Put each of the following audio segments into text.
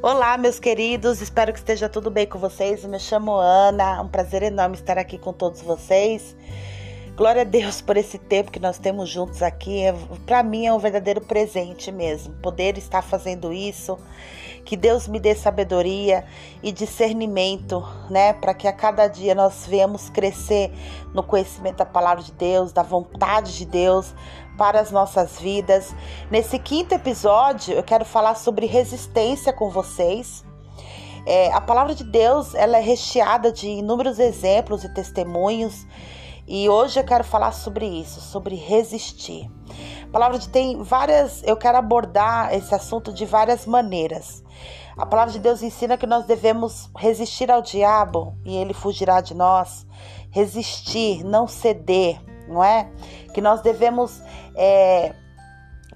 Olá, meus queridos, espero que esteja tudo bem com vocês. Eu me chamo Ana, é um prazer enorme estar aqui com todos vocês. Glória a Deus por esse tempo que nós temos juntos aqui. É, Para mim é um verdadeiro presente mesmo, poder estar fazendo isso. Que Deus me dê sabedoria e discernimento, né, para que a cada dia nós venhamos crescer no conhecimento da palavra de Deus, da vontade de Deus para as nossas vidas. Nesse quinto episódio, eu quero falar sobre resistência com vocês. É, a palavra de Deus ela é recheada de inúmeros exemplos e testemunhos e hoje eu quero falar sobre isso, sobre resistir. A palavra de tem várias, eu quero abordar esse assunto de várias maneiras. A palavra de Deus ensina que nós devemos resistir ao diabo e ele fugirá de nós. Resistir, não ceder, não é? Que nós devemos é,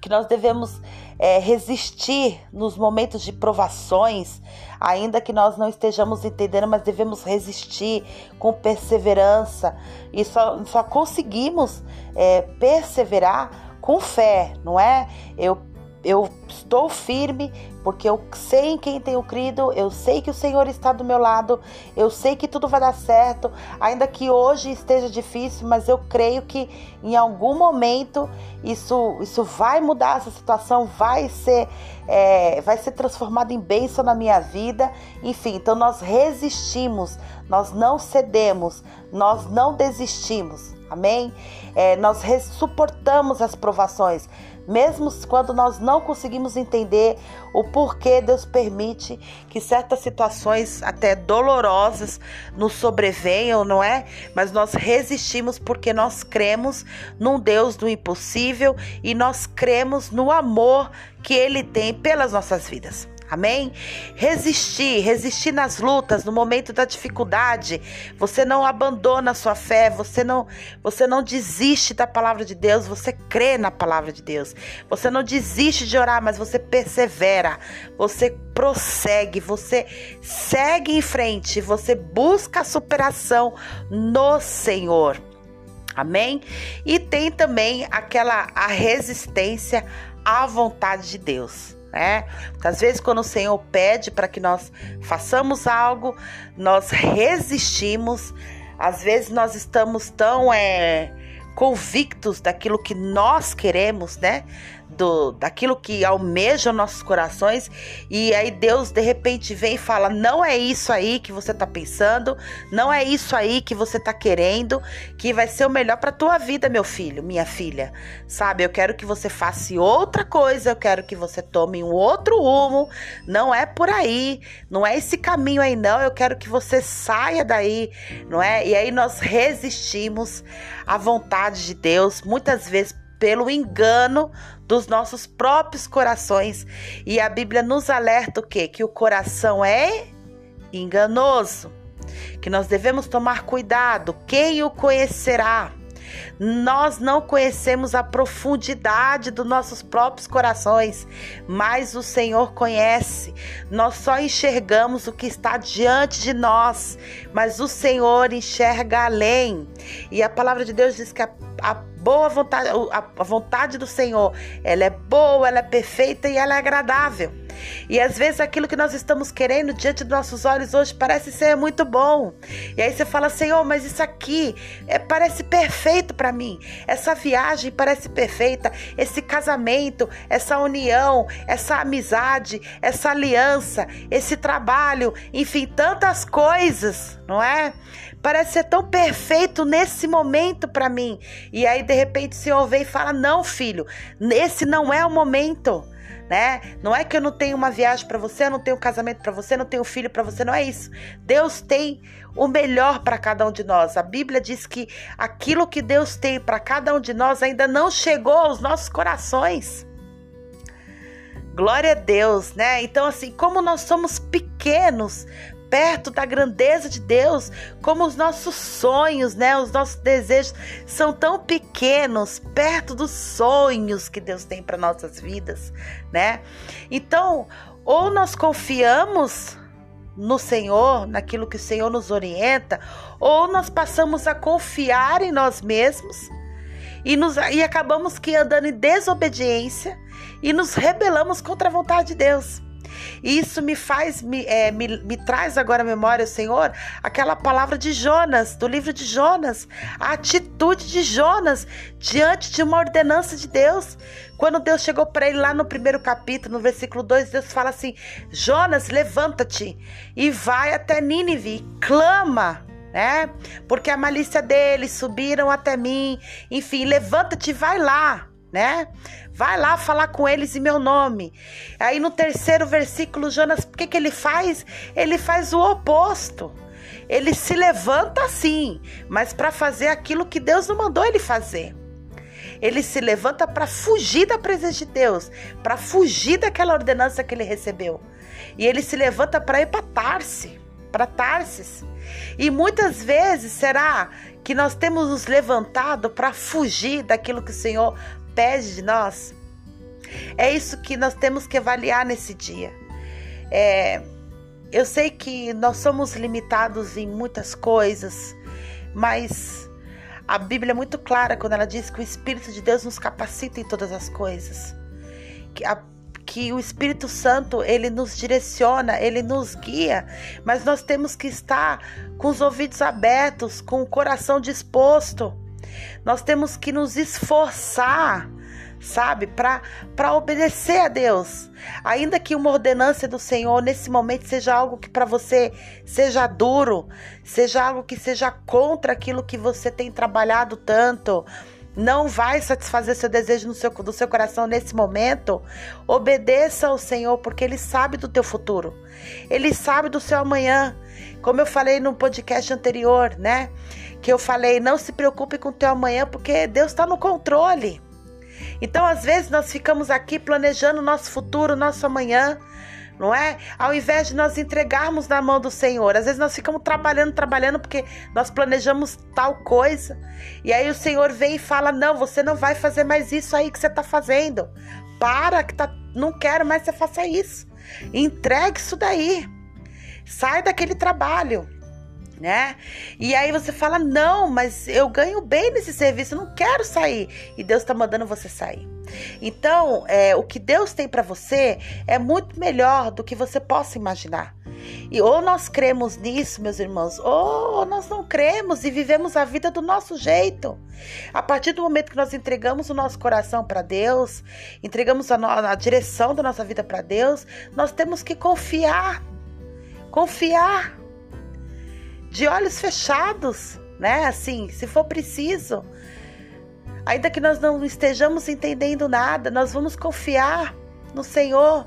que nós devemos é, resistir nos momentos de provações, ainda que nós não estejamos entendendo, mas devemos resistir com perseverança e só, só conseguimos é, perseverar com fé, não é? Eu eu estou firme porque eu sei em quem tenho crido, eu sei que o Senhor está do meu lado, eu sei que tudo vai dar certo, ainda que hoje esteja difícil, mas eu creio que em algum momento isso, isso vai mudar, essa situação vai ser, é, vai ser transformada em bênção na minha vida. Enfim, então nós resistimos, nós não cedemos, nós não desistimos. Amém? É, nós suportamos as provações, mesmo quando nós não conseguimos entender o porquê Deus permite que certas situações, até dolorosas, nos sobrevenham, não é? Mas nós resistimos porque nós cremos num Deus do impossível e nós cremos no amor que Ele tem pelas nossas vidas. Amém? Resistir, resistir nas lutas, no momento da dificuldade. Você não abandona a sua fé, você não, você não desiste da palavra de Deus, você crê na palavra de Deus. Você não desiste de orar, mas você persevera. Você prossegue, você segue em frente, você busca a superação no Senhor. Amém? E tem também aquela a resistência à vontade de Deus né? Às vezes, quando o Senhor pede para que nós façamos algo, nós resistimos. Às vezes, nós estamos tão é, convictos daquilo que nós queremos, né? Do, daquilo que almeja nossos corações e aí Deus de repente vem e fala: "Não é isso aí que você tá pensando, não é isso aí que você tá querendo, que vai ser o melhor para tua vida, meu filho, minha filha. Sabe? Eu quero que você faça outra coisa, eu quero que você tome um outro rumo. Não é por aí, não é esse caminho aí não. Eu quero que você saia daí, não é? E aí nós resistimos à vontade de Deus, muitas vezes pelo engano dos nossos próprios corações. E a Bíblia nos alerta o quê? Que o coração é enganoso, que nós devemos tomar cuidado. Quem o conhecerá? Nós não conhecemos a profundidade dos nossos próprios corações, mas o Senhor conhece. Nós só enxergamos o que está diante de nós, mas o Senhor enxerga além. E a palavra de Deus diz que a, a boa vontade, a vontade do Senhor, ela é boa, ela é perfeita e ela é agradável. E às vezes aquilo que nós estamos querendo diante dos nossos olhos hoje parece ser muito bom. E aí você fala, Senhor, mas isso aqui é, parece perfeito para mim. Essa viagem parece perfeita. Esse casamento, essa união, essa amizade, essa aliança, esse trabalho, enfim, tantas coisas, não é? Parece ser tão perfeito nesse momento para mim. E aí de repente o Senhor vem e fala: Não, filho, esse não é o momento né? Não é que eu não tenho uma viagem para você, eu não tenho um casamento para você, eu não tenho filho para você, não é isso. Deus tem o melhor para cada um de nós. A Bíblia diz que aquilo que Deus tem para cada um de nós ainda não chegou aos nossos corações. Glória a Deus, né? Então, assim, como nós somos pequenos perto da grandeza de Deus, como os nossos sonhos, né, os nossos desejos são tão pequenos perto dos sonhos que Deus tem para nossas vidas, né? Então, ou nós confiamos no Senhor, naquilo que o Senhor nos orienta, ou nós passamos a confiar em nós mesmos e, nos, e acabamos que andando em desobediência e nos rebelamos contra a vontade de Deus. E isso me faz, me, é, me, me traz agora à memória, Senhor, aquela palavra de Jonas, do livro de Jonas, a atitude de Jonas diante de uma ordenança de Deus. Quando Deus chegou para ele lá no primeiro capítulo, no versículo 2, Deus fala assim: Jonas, levanta-te e vai até Nínive, clama né? Porque a malícia deles subiram até mim. Enfim, levanta-te e vai lá, né? Vai lá falar com eles em meu nome. Aí no terceiro versículo, Jonas, o que, que ele faz? Ele faz o oposto. Ele se levanta sim, mas para fazer aquilo que Deus não mandou ele fazer. Ele se levanta para fugir da presença de Deus, para fugir daquela ordenança que ele recebeu. E ele se levanta para ir para Tarse, para Tarsis. E muitas vezes será que nós temos nos levantado para fugir daquilo que o Senhor pede de nós? É isso que nós temos que avaliar nesse dia. É, eu sei que nós somos limitados em muitas coisas, mas a Bíblia é muito clara quando ela diz que o Espírito de Deus nos capacita em todas as coisas. Que, a, que o Espírito Santo ele nos direciona, ele nos guia, mas nós temos que estar com os ouvidos abertos, com o coração disposto. Nós temos que nos esforçar sabe? Para obedecer a Deus. Ainda que uma ordenança do Senhor nesse momento seja algo que para você seja duro, seja algo que seja contra aquilo que você tem trabalhado tanto, não vai satisfazer seu desejo no seu, do seu coração nesse momento, obedeça ao Senhor, porque Ele sabe do teu futuro. Ele sabe do seu amanhã. Como eu falei no podcast anterior, né? Que eu falei, não se preocupe com o teu amanhã, porque Deus está no controle. Então, às vezes, nós ficamos aqui planejando o nosso futuro, nosso amanhã, não é? Ao invés de nós entregarmos na mão do Senhor. Às vezes nós ficamos trabalhando, trabalhando, porque nós planejamos tal coisa. E aí o Senhor vem e fala: Não, você não vai fazer mais isso aí que você está fazendo. Para, que tá, não quero mais que você faça isso. Entregue isso daí. Sai daquele trabalho né? E aí você fala: "Não, mas eu ganho bem nesse serviço, eu não quero sair". E Deus está mandando você sair. Então, é, o que Deus tem para você é muito melhor do que você possa imaginar. E ou nós cremos nisso, meus irmãos, ou nós não cremos e vivemos a vida do nosso jeito. A partir do momento que nós entregamos o nosso coração para Deus, entregamos a, a direção da nossa vida para Deus, nós temos que confiar. Confiar de olhos fechados, né? Assim, se for preciso. Ainda que nós não estejamos entendendo nada, nós vamos confiar no Senhor.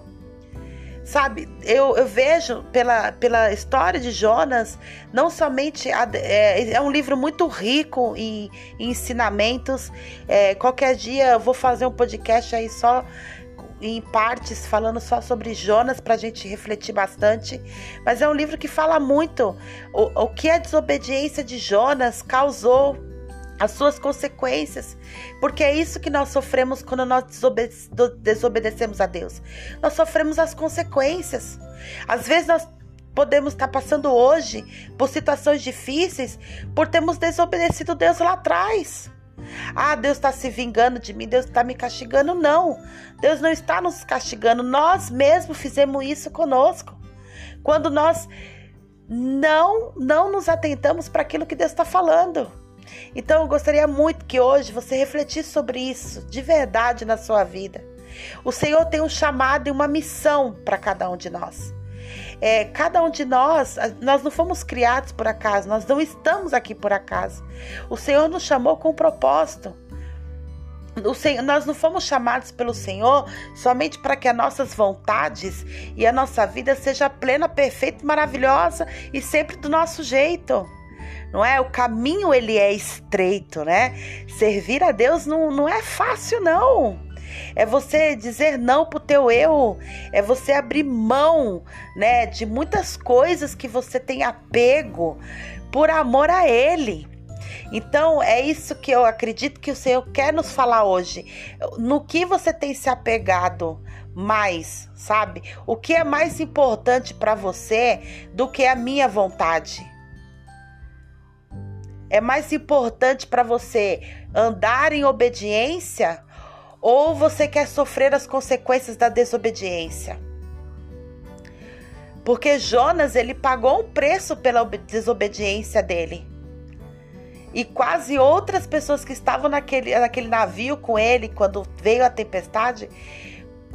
Sabe, eu, eu vejo pela, pela história de Jonas, não somente. A, é, é, um livro muito rico em, em ensinamentos. É, qualquer dia eu vou fazer um podcast aí só em partes falando só sobre Jonas para a gente refletir bastante, mas é um livro que fala muito o, o que a desobediência de Jonas causou, as suas consequências, porque é isso que nós sofremos quando nós desobede desobedecemos a Deus. Nós sofremos as consequências. Às vezes nós podemos estar passando hoje por situações difíceis por termos desobedecido Deus lá atrás. Ah, Deus está se vingando de mim, Deus está me castigando. Não, Deus não está nos castigando. Nós mesmos fizemos isso conosco. Quando nós não, não nos atentamos para aquilo que Deus está falando. Então eu gostaria muito que hoje você refletisse sobre isso de verdade na sua vida. O Senhor tem um chamado e uma missão para cada um de nós. É, cada um de nós, nós não fomos criados por acaso, nós não estamos aqui por acaso. O Senhor nos chamou com um propósito. Senhor, nós não fomos chamados pelo Senhor somente para que as nossas vontades e a nossa vida seja plena, perfeita, maravilhosa e sempre do nosso jeito. Não é? O caminho ele é estreito, né? Servir a Deus não, não é fácil, não é você dizer não pro teu eu, é você abrir mão, né, de muitas coisas que você tem apego por amor a ele. Então, é isso que eu acredito que o Senhor quer nos falar hoje. No que você tem se apegado mais, sabe? O que é mais importante para você do que a minha vontade? É mais importante para você andar em obediência ou você quer sofrer as consequências da desobediência? Porque Jonas, ele pagou um preço pela desobediência dele. E quase outras pessoas que estavam naquele, naquele navio com ele quando veio a tempestade,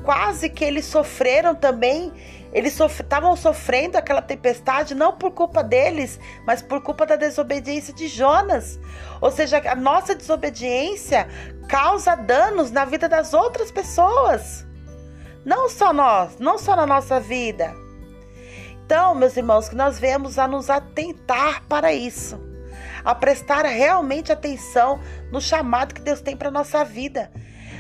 quase que eles sofreram também. Eles estavam sof sofrendo aquela tempestade não por culpa deles, mas por culpa da desobediência de Jonas. Ou seja, a nossa desobediência causa danos na vida das outras pessoas. Não só nós, não só na nossa vida. Então, meus irmãos, que nós vemos a nos atentar para isso, a prestar realmente atenção no chamado que Deus tem para nossa vida.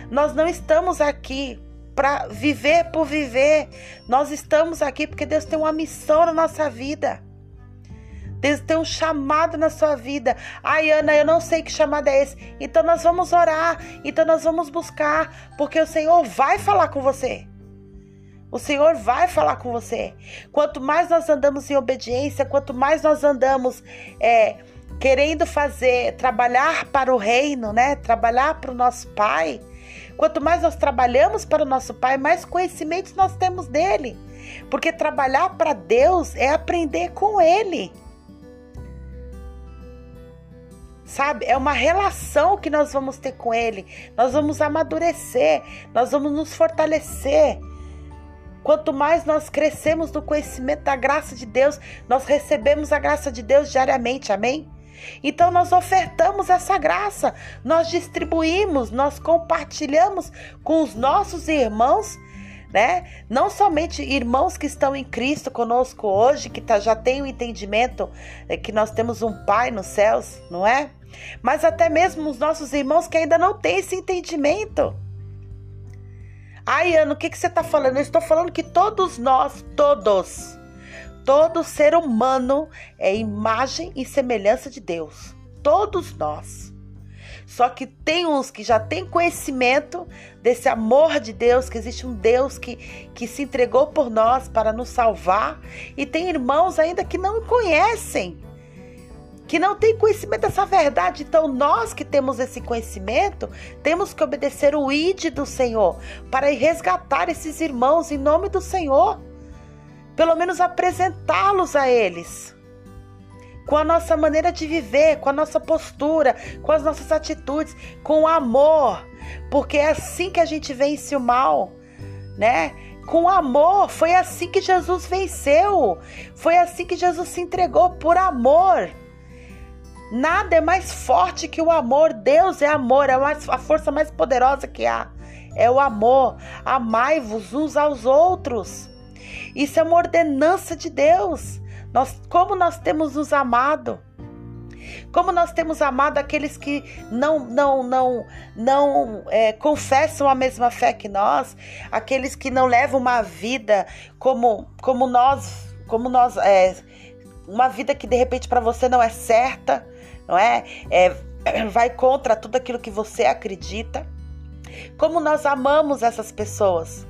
Nós não estamos aqui para viver por viver. Nós estamos aqui porque Deus tem uma missão na nossa vida. Deus tem um chamado na sua vida. Ai, Ana, eu não sei que chamado é esse. Então nós vamos orar. Então nós vamos buscar. Porque o Senhor vai falar com você. O Senhor vai falar com você. Quanto mais nós andamos em obediência, quanto mais nós andamos é, querendo fazer, trabalhar para o reino, né? Trabalhar para o nosso Pai. Quanto mais nós trabalhamos para o nosso Pai, mais conhecimentos nós temos dele. Porque trabalhar para Deus é aprender com Ele. sabe? É uma relação que nós vamos ter com Ele. Nós vamos amadurecer, nós vamos nos fortalecer. Quanto mais nós crescemos no conhecimento da graça de Deus, nós recebemos a graça de Deus diariamente, amém? Então nós ofertamos essa graça, nós distribuímos, nós compartilhamos com os nossos irmãos né? Não somente irmãos que estão em Cristo conosco hoje, que tá, já têm o entendimento é, que nós temos um Pai nos céus, não é? Mas até mesmo os nossos irmãos que ainda não têm esse entendimento. Ai, Ana, o que, que você está falando? Eu estou falando que todos nós, todos, todo ser humano é imagem e semelhança de Deus. Todos nós. Só que tem uns que já têm conhecimento desse amor de Deus, que existe um Deus que, que se entregou por nós para nos salvar, e tem irmãos ainda que não conhecem, que não têm conhecimento dessa verdade. Então, nós que temos esse conhecimento, temos que obedecer o ID do Senhor para resgatar esses irmãos em nome do Senhor, pelo menos apresentá-los a eles com a nossa maneira de viver, com a nossa postura, com as nossas atitudes, com o amor, porque é assim que a gente vence o mal, né? Com amor, foi assim que Jesus venceu, foi assim que Jesus se entregou por amor. Nada é mais forte que o amor. Deus é amor, é a força mais poderosa que há. É o amor. Amai-vos uns aos outros. Isso é uma ordenança de Deus. Nós, como nós temos nos amado. Como nós temos amado aqueles que não não não não é, confessam a mesma fé que nós, aqueles que não levam uma vida como como nós como nós é, uma vida que de repente para você não é certa, não é? é? Vai contra tudo aquilo que você acredita. Como nós amamos essas pessoas.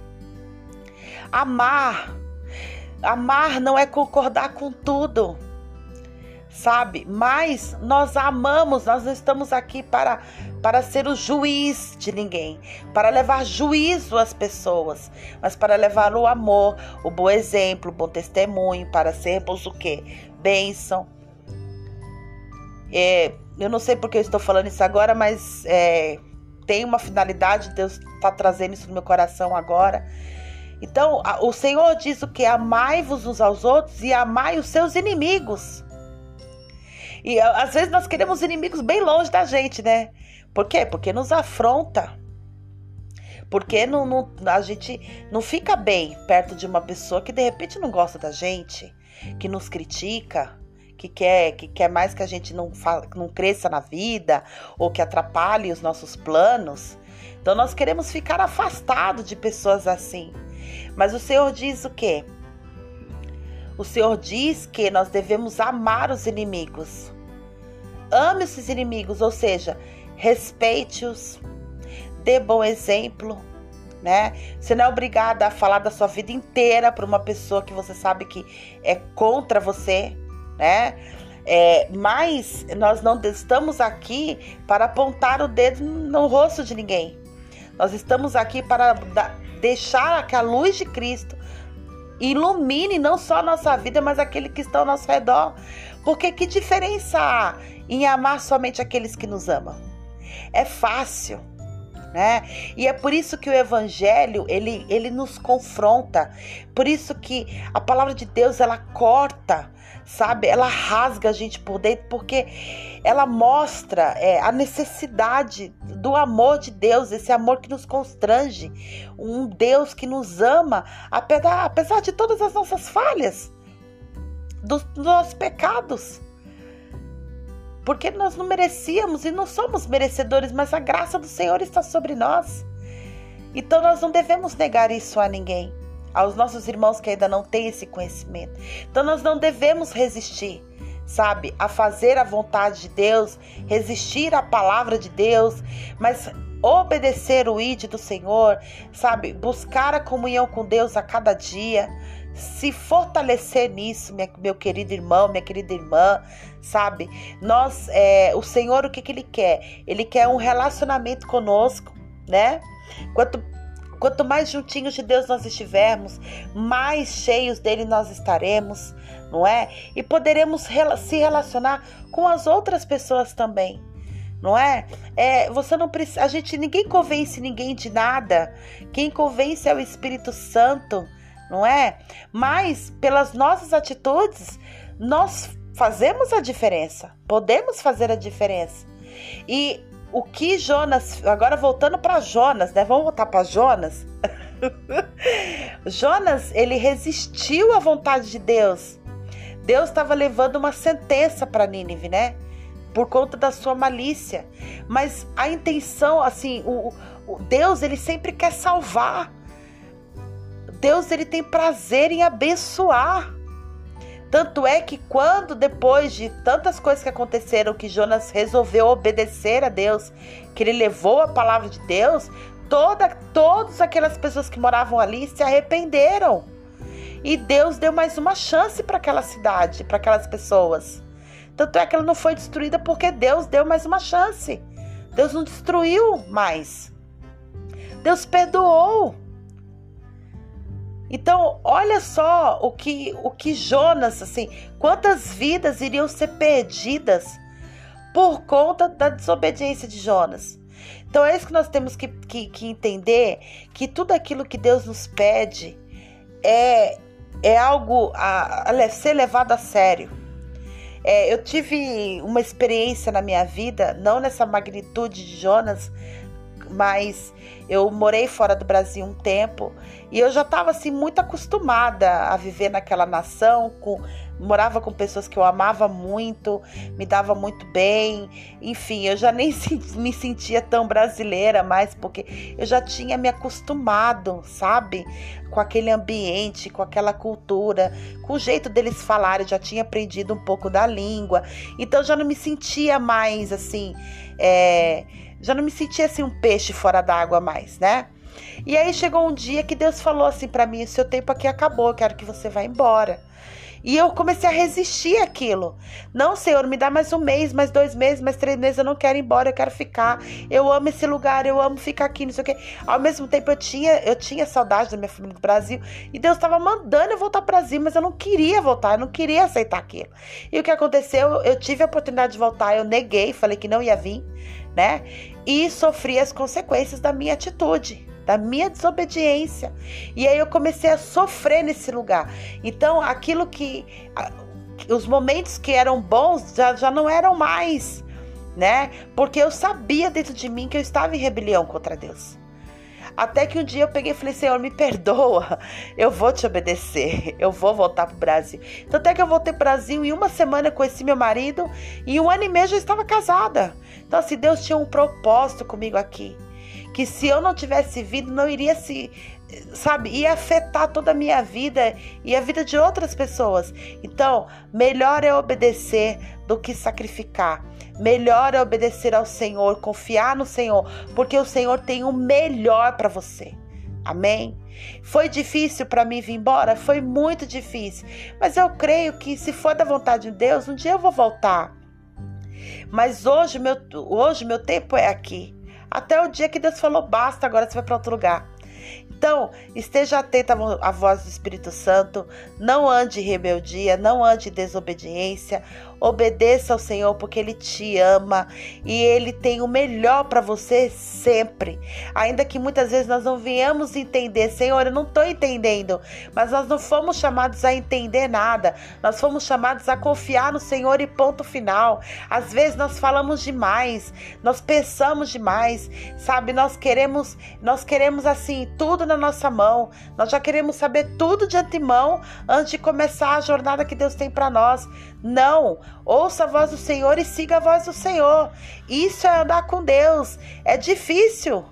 Amar Amar não é concordar com tudo, sabe? Mas nós amamos, nós não estamos aqui para, para ser o juiz de ninguém, para levar juízo às pessoas, mas para levar o amor, o bom exemplo, o bom testemunho, para sermos o quê? Bênção. É, eu não sei porque eu estou falando isso agora, mas é, tem uma finalidade, Deus está trazendo isso no meu coração agora então, o Senhor diz o que? Amai-vos uns aos outros e amai os seus inimigos. E às vezes nós queremos inimigos bem longe da gente, né? Por quê? Porque nos afronta. Porque não, não, a gente não fica bem perto de uma pessoa que de repente não gosta da gente, que nos critica, que quer, que quer mais que a gente não, não cresça na vida ou que atrapalhe os nossos planos. Então nós queremos ficar afastados de pessoas assim. Mas o Senhor diz o quê? O Senhor diz que nós devemos amar os inimigos. Ame esses inimigos, ou seja, respeite-os, dê bom exemplo, né? Você não é obrigada a falar da sua vida inteira para uma pessoa que você sabe que é contra você, né? É, mas nós não estamos aqui para apontar o dedo no rosto de ninguém. Nós estamos aqui para deixar que a luz de Cristo ilumine não só a nossa vida, mas aquele que está ao nosso redor. Porque que diferença há em amar somente aqueles que nos amam? É fácil, né? E é por isso que o evangelho, ele, ele nos confronta. Por isso que a palavra de Deus, ela corta, sabe? Ela rasga a gente por dentro, porque ela mostra é, a necessidade do amor de Deus, esse amor que nos constrange, um Deus que nos ama, apesar, apesar de todas as nossas falhas, dos, dos nossos pecados. Porque nós não merecíamos e não somos merecedores, mas a graça do Senhor está sobre nós. Então nós não devemos negar isso a ninguém, aos nossos irmãos que ainda não têm esse conhecimento. Então nós não devemos resistir sabe, a fazer a vontade de Deus, resistir à palavra de Deus, mas obedecer o id do Senhor, sabe, buscar a comunhão com Deus a cada dia, se fortalecer nisso, minha, meu querido irmão, minha querida irmã, sabe? Nós, é, o Senhor, o que, que Ele quer? Ele quer um relacionamento conosco, né? Quanto Quanto mais juntinhos de Deus nós estivermos, mais cheios dele nós estaremos, não é? E poderemos se relacionar com as outras pessoas também. Não é? é você não precisa, a gente ninguém convence ninguém de nada. Quem convence é o Espírito Santo, não é? Mas pelas nossas atitudes, nós fazemos a diferença. Podemos fazer a diferença. E o que Jonas, agora voltando para Jonas, né? Vamos voltar para Jonas. Jonas, ele resistiu à vontade de Deus. Deus estava levando uma sentença para Nínive, né? Por conta da sua malícia. Mas a intenção, assim, o, o Deus, ele sempre quer salvar. Deus, ele tem prazer em abençoar. Tanto é que quando depois de tantas coisas que aconteceram que Jonas resolveu obedecer a Deus, que ele levou a palavra de Deus, toda todas aquelas pessoas que moravam ali se arrependeram. E Deus deu mais uma chance para aquela cidade, para aquelas pessoas. Tanto é que ela não foi destruída porque Deus deu mais uma chance. Deus não destruiu mais. Deus perdoou. Então, olha só o que o que Jonas, assim, quantas vidas iriam ser perdidas por conta da desobediência de Jonas. Então é isso que nós temos que, que, que entender, que tudo aquilo que Deus nos pede é, é algo a, a ser levado a sério. É, eu tive uma experiência na minha vida, não nessa magnitude de Jonas, mas eu morei fora do Brasil um tempo e eu já estava assim muito acostumada a viver naquela nação, com, morava com pessoas que eu amava muito, me dava muito bem, enfim, eu já nem me sentia tão brasileira mais porque eu já tinha me acostumado, sabe, com aquele ambiente, com aquela cultura, com o jeito deles falarem, eu já tinha aprendido um pouco da língua, então já não me sentia mais assim, é, já não me sentia assim um peixe fora d'água mais, né? E aí chegou um dia que Deus falou assim para mim: seu tempo aqui acabou, eu quero que você vá embora. E eu comecei a resistir aquilo. Não, Senhor, me dá mais um mês, mais dois meses, mais três meses. Eu não quero ir embora, eu quero ficar. Eu amo esse lugar, eu amo ficar aqui, não sei o quê. Ao mesmo tempo, eu tinha, eu tinha saudade da minha família do Brasil. E Deus estava mandando eu voltar para o Brasil, mas eu não queria voltar, eu não queria aceitar aquilo. E o que aconteceu? Eu tive a oportunidade de voltar, eu neguei, falei que não ia vir, né? E sofri as consequências da minha atitude da minha desobediência. E aí eu comecei a sofrer nesse lugar. Então, aquilo que. Os momentos que eram bons já, já não eram mais, né? Porque eu sabia dentro de mim que eu estava em rebelião contra Deus. Até que um dia eu peguei e falei: Senhor, me perdoa, eu vou te obedecer, eu vou voltar pro Brasil. Então, até que eu voltei pro Brasil, em uma semana eu conheci meu marido, e um ano e meio eu já estava casada. Então, assim, Deus tinha um propósito comigo aqui que se eu não tivesse vindo, não iria se, sabe, ia afetar toda a minha vida e a vida de outras pessoas. Então, melhor é obedecer do que sacrificar. Melhor é obedecer ao Senhor, confiar no Senhor, porque o Senhor tem o melhor para você. Amém? Foi difícil para mim vir embora? Foi muito difícil. Mas eu creio que se for da vontade de Deus, um dia eu vou voltar. Mas hoje meu, hoje meu tempo é aqui. Até o dia que Deus falou: basta, agora você vai para outro lugar. Então, esteja atento à voz do Espírito Santo, não ande em rebeldia, não ande em desobediência, obedeça ao Senhor porque Ele te ama e Ele tem o melhor para você sempre. Ainda que muitas vezes nós não venhamos entender, Senhor, eu não estou entendendo, mas nós não fomos chamados a entender nada, nós fomos chamados a confiar no Senhor e ponto final. Às vezes nós falamos demais, nós pensamos demais, sabe? Nós queremos, nós queremos assim, tudo na nossa mão. Nós já queremos saber tudo de antemão antes de começar a jornada que Deus tem para nós. Não, ouça a voz do Senhor e siga a voz do Senhor. Isso é andar com Deus. É difícil.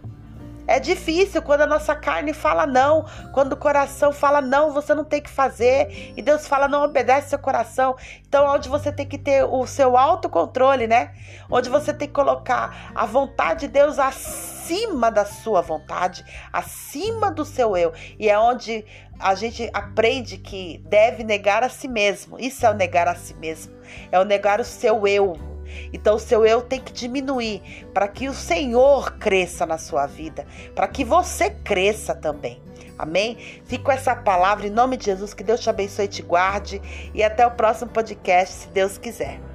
É difícil quando a nossa carne fala não, quando o coração fala não, você não tem que fazer, e Deus fala não obedece seu coração. Então, onde você tem que ter o seu autocontrole, né? Onde você tem que colocar a vontade de Deus acima da sua vontade, acima do seu eu. E é onde a gente aprende que deve negar a si mesmo. Isso é o negar a si mesmo. É o negar o seu eu, então o seu eu tem que diminuir para que o Senhor cresça na sua vida, para que você cresça também. Amém? Fico com essa palavra em nome de Jesus, que Deus te abençoe e te guarde e até o próximo podcast, se Deus quiser.